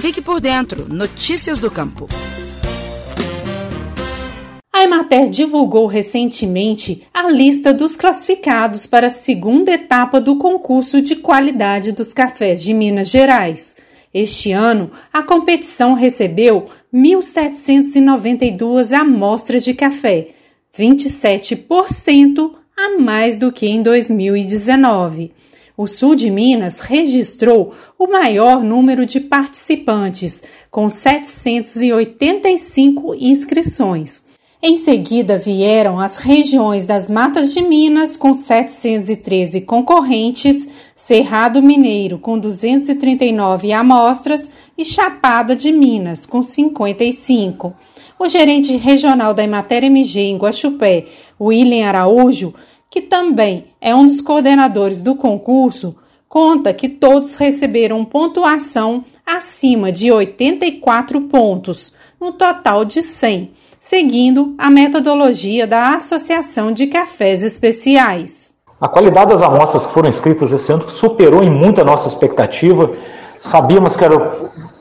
Fique por dentro. Notícias do Campo. A Emater divulgou recentemente a lista dos classificados para a segunda etapa do concurso de qualidade dos cafés de Minas Gerais. Este ano, a competição recebeu 1.792 amostras de café, 27% a mais do que em 2019. O sul de Minas registrou o maior número de participantes, com 785 inscrições. Em seguida vieram as regiões das Matas de Minas, com 713 concorrentes, Cerrado Mineiro, com 239 amostras e Chapada de Minas, com 55. O gerente regional da Emater MG em Guaxupé, William Araújo, que também é um dos coordenadores do concurso, conta que todos receberam pontuação acima de 84 pontos, no total de 100 seguindo a metodologia da Associação de Cafés Especiais. A qualidade das amostras que foram escritas esse ano superou em muito a nossa expectativa. Sabíamos que era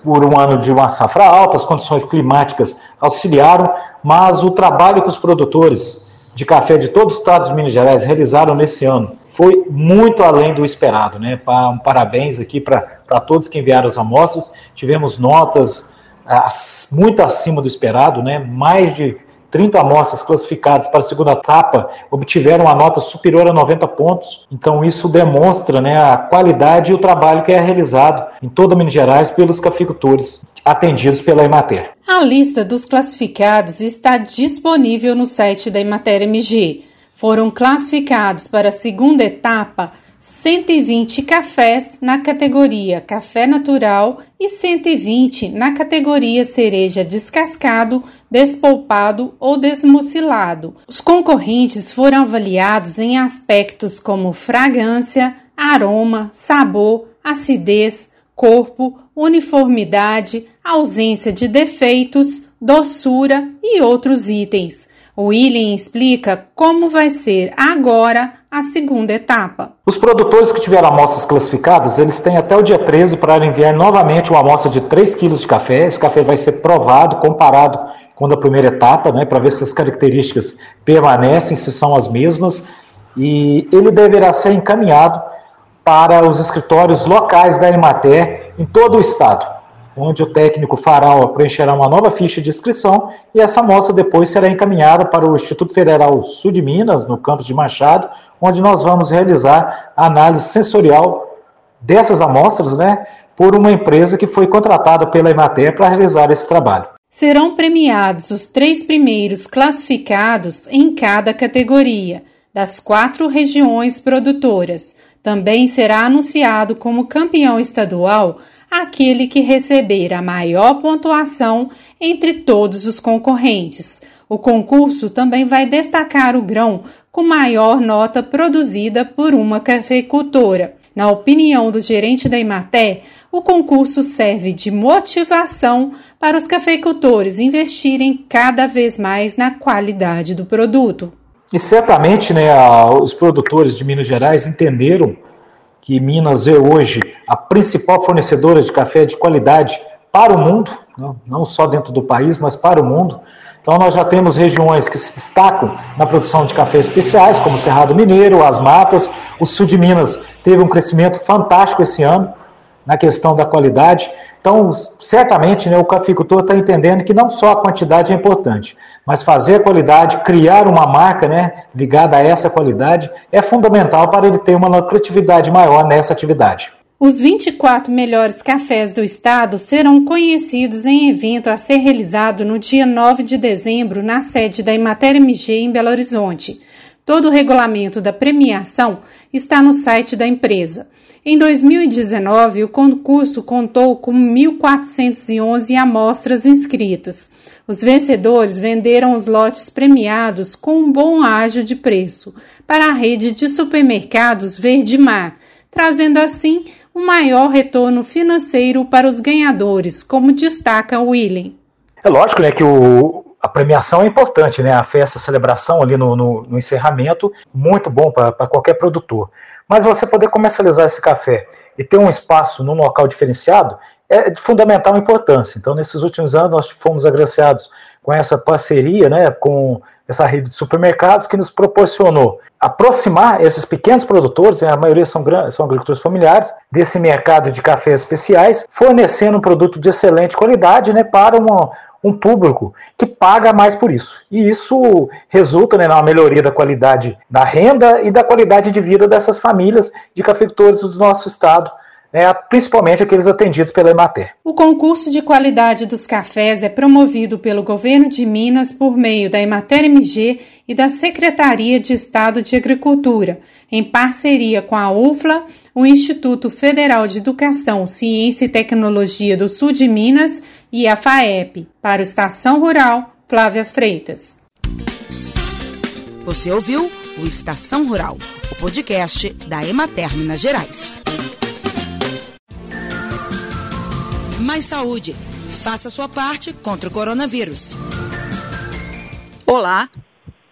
por um ano de uma safra alta, as condições climáticas auxiliaram, mas o trabalho que os produtores de café de todo o estado de Minas Gerais realizaram nesse ano foi muito além do esperado. Né? Um parabéns aqui para todos que enviaram as amostras. Tivemos notas muito acima do esperado, né? mais de 30 amostras classificadas para a segunda etapa obtiveram uma nota superior a 90 pontos. Então isso demonstra né, a qualidade e o trabalho que é realizado em toda Minas Gerais pelos cafeicultores atendidos pela Emater. A lista dos classificados está disponível no site da Emater MG. Foram classificados para a segunda etapa 120 cafés na categoria café natural e 120 na categoria cereja descascado, despolpado ou desmucilado. Os concorrentes foram avaliados em aspectos como fragrância, aroma, sabor, acidez, corpo, uniformidade, ausência de defeitos, doçura e outros itens. O William explica como vai ser agora a segunda etapa. Os produtores que tiveram amostras classificadas, eles têm até o dia 13 para enviar novamente uma amostra de 3 kg de café. Esse café vai ser provado, comparado com a primeira etapa, né, para ver se as características permanecem, se são as mesmas, e ele deverá ser encaminhado para os escritórios locais da Emater em todo o estado onde o técnico fará preencherá uma nova ficha de inscrição e essa amostra depois será encaminhada para o Instituto Federal Sul de Minas, no campus de Machado, onde nós vamos realizar análise sensorial dessas amostras, né, por uma empresa que foi contratada pela Emater para realizar esse trabalho. Serão premiados os três primeiros classificados em cada categoria das quatro regiões produtoras. Também será anunciado como campeão estadual aquele que receber a maior pontuação entre todos os concorrentes. O concurso também vai destacar o grão com maior nota produzida por uma cafeicultora. Na opinião do gerente da Imaté, o concurso serve de motivação para os cafeicultores investirem cada vez mais na qualidade do produto. E certamente né, os produtores de Minas Gerais entenderam que Minas é hoje a principal fornecedora de café de qualidade para o mundo, não só dentro do país, mas para o mundo. Então nós já temos regiões que se destacam na produção de cafés especiais, como o Cerrado Mineiro, as Matas. O sul de Minas teve um crescimento fantástico esse ano na questão da qualidade. Então, certamente, né, o cafeicultor está entendendo que não só a quantidade é importante, mas fazer a qualidade, criar uma marca né, ligada a essa qualidade, é fundamental para ele ter uma lucratividade maior nessa atividade. Os 24 melhores cafés do estado serão conhecidos em evento a ser realizado no dia 9 de dezembro na sede da Imater MG em Belo Horizonte. Todo o regulamento da premiação está no site da empresa. Em 2019, o concurso contou com 1.411 amostras inscritas. Os vencedores venderam os lotes premiados com um bom ágio de preço para a rede de supermercados Verde Mar, trazendo assim um maior retorno financeiro para os ganhadores, como destaca William. É lógico né, que o, a premiação é importante, né? A festa, a celebração ali no, no, no encerramento, muito bom para qualquer produtor. Mas você poder comercializar esse café e ter um espaço num local diferenciado, é de fundamental importância. Então, nesses últimos anos, nós fomos agraciados com essa parceria, né, com essa rede de supermercados que nos proporcionou aproximar esses pequenos produtores, a maioria são, são agricultores familiares, desse mercado de cafés especiais, fornecendo um produto de excelente qualidade né, para uma, um público que paga mais por isso. E isso resulta né, na melhoria da qualidade da renda e da qualidade de vida dessas famílias de cafeicultores do nosso estado, né, principalmente aqueles atendidos pela Emater. O concurso de qualidade dos cafés é promovido pelo governo de Minas por meio da Emater MG e da Secretaria de Estado de Agricultura, em parceria com a UFLA, o Instituto Federal de Educação, Ciência e Tecnologia do Sul de Minas e a FAEP. Para o Estação Rural, Flávia Freitas. Você ouviu o Estação Rural, o podcast da Emater Minas Gerais. Mais saúde. Faça sua parte contra o coronavírus. Olá.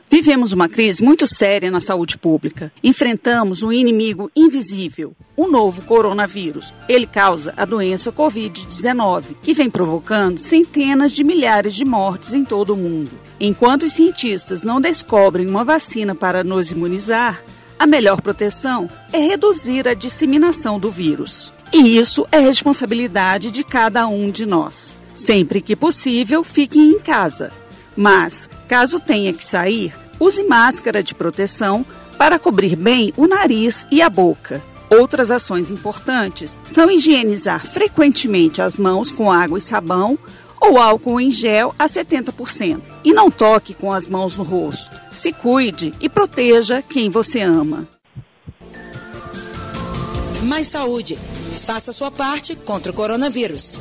Vivemos uma crise muito séria na saúde pública. Enfrentamos um inimigo invisível, o novo coronavírus. Ele causa a doença Covid-19, que vem provocando centenas de milhares de mortes em todo o mundo. Enquanto os cientistas não descobrem uma vacina para nos imunizar, a melhor proteção é reduzir a disseminação do vírus. E isso é responsabilidade de cada um de nós. Sempre que possível, fique em casa. Mas, caso tenha que sair, use máscara de proteção para cobrir bem o nariz e a boca. Outras ações importantes são higienizar frequentemente as mãos com água e sabão ou álcool em gel a 70%. E não toque com as mãos no rosto. Se cuide e proteja quem você ama. Mais saúde. Faça sua parte contra o coronavírus.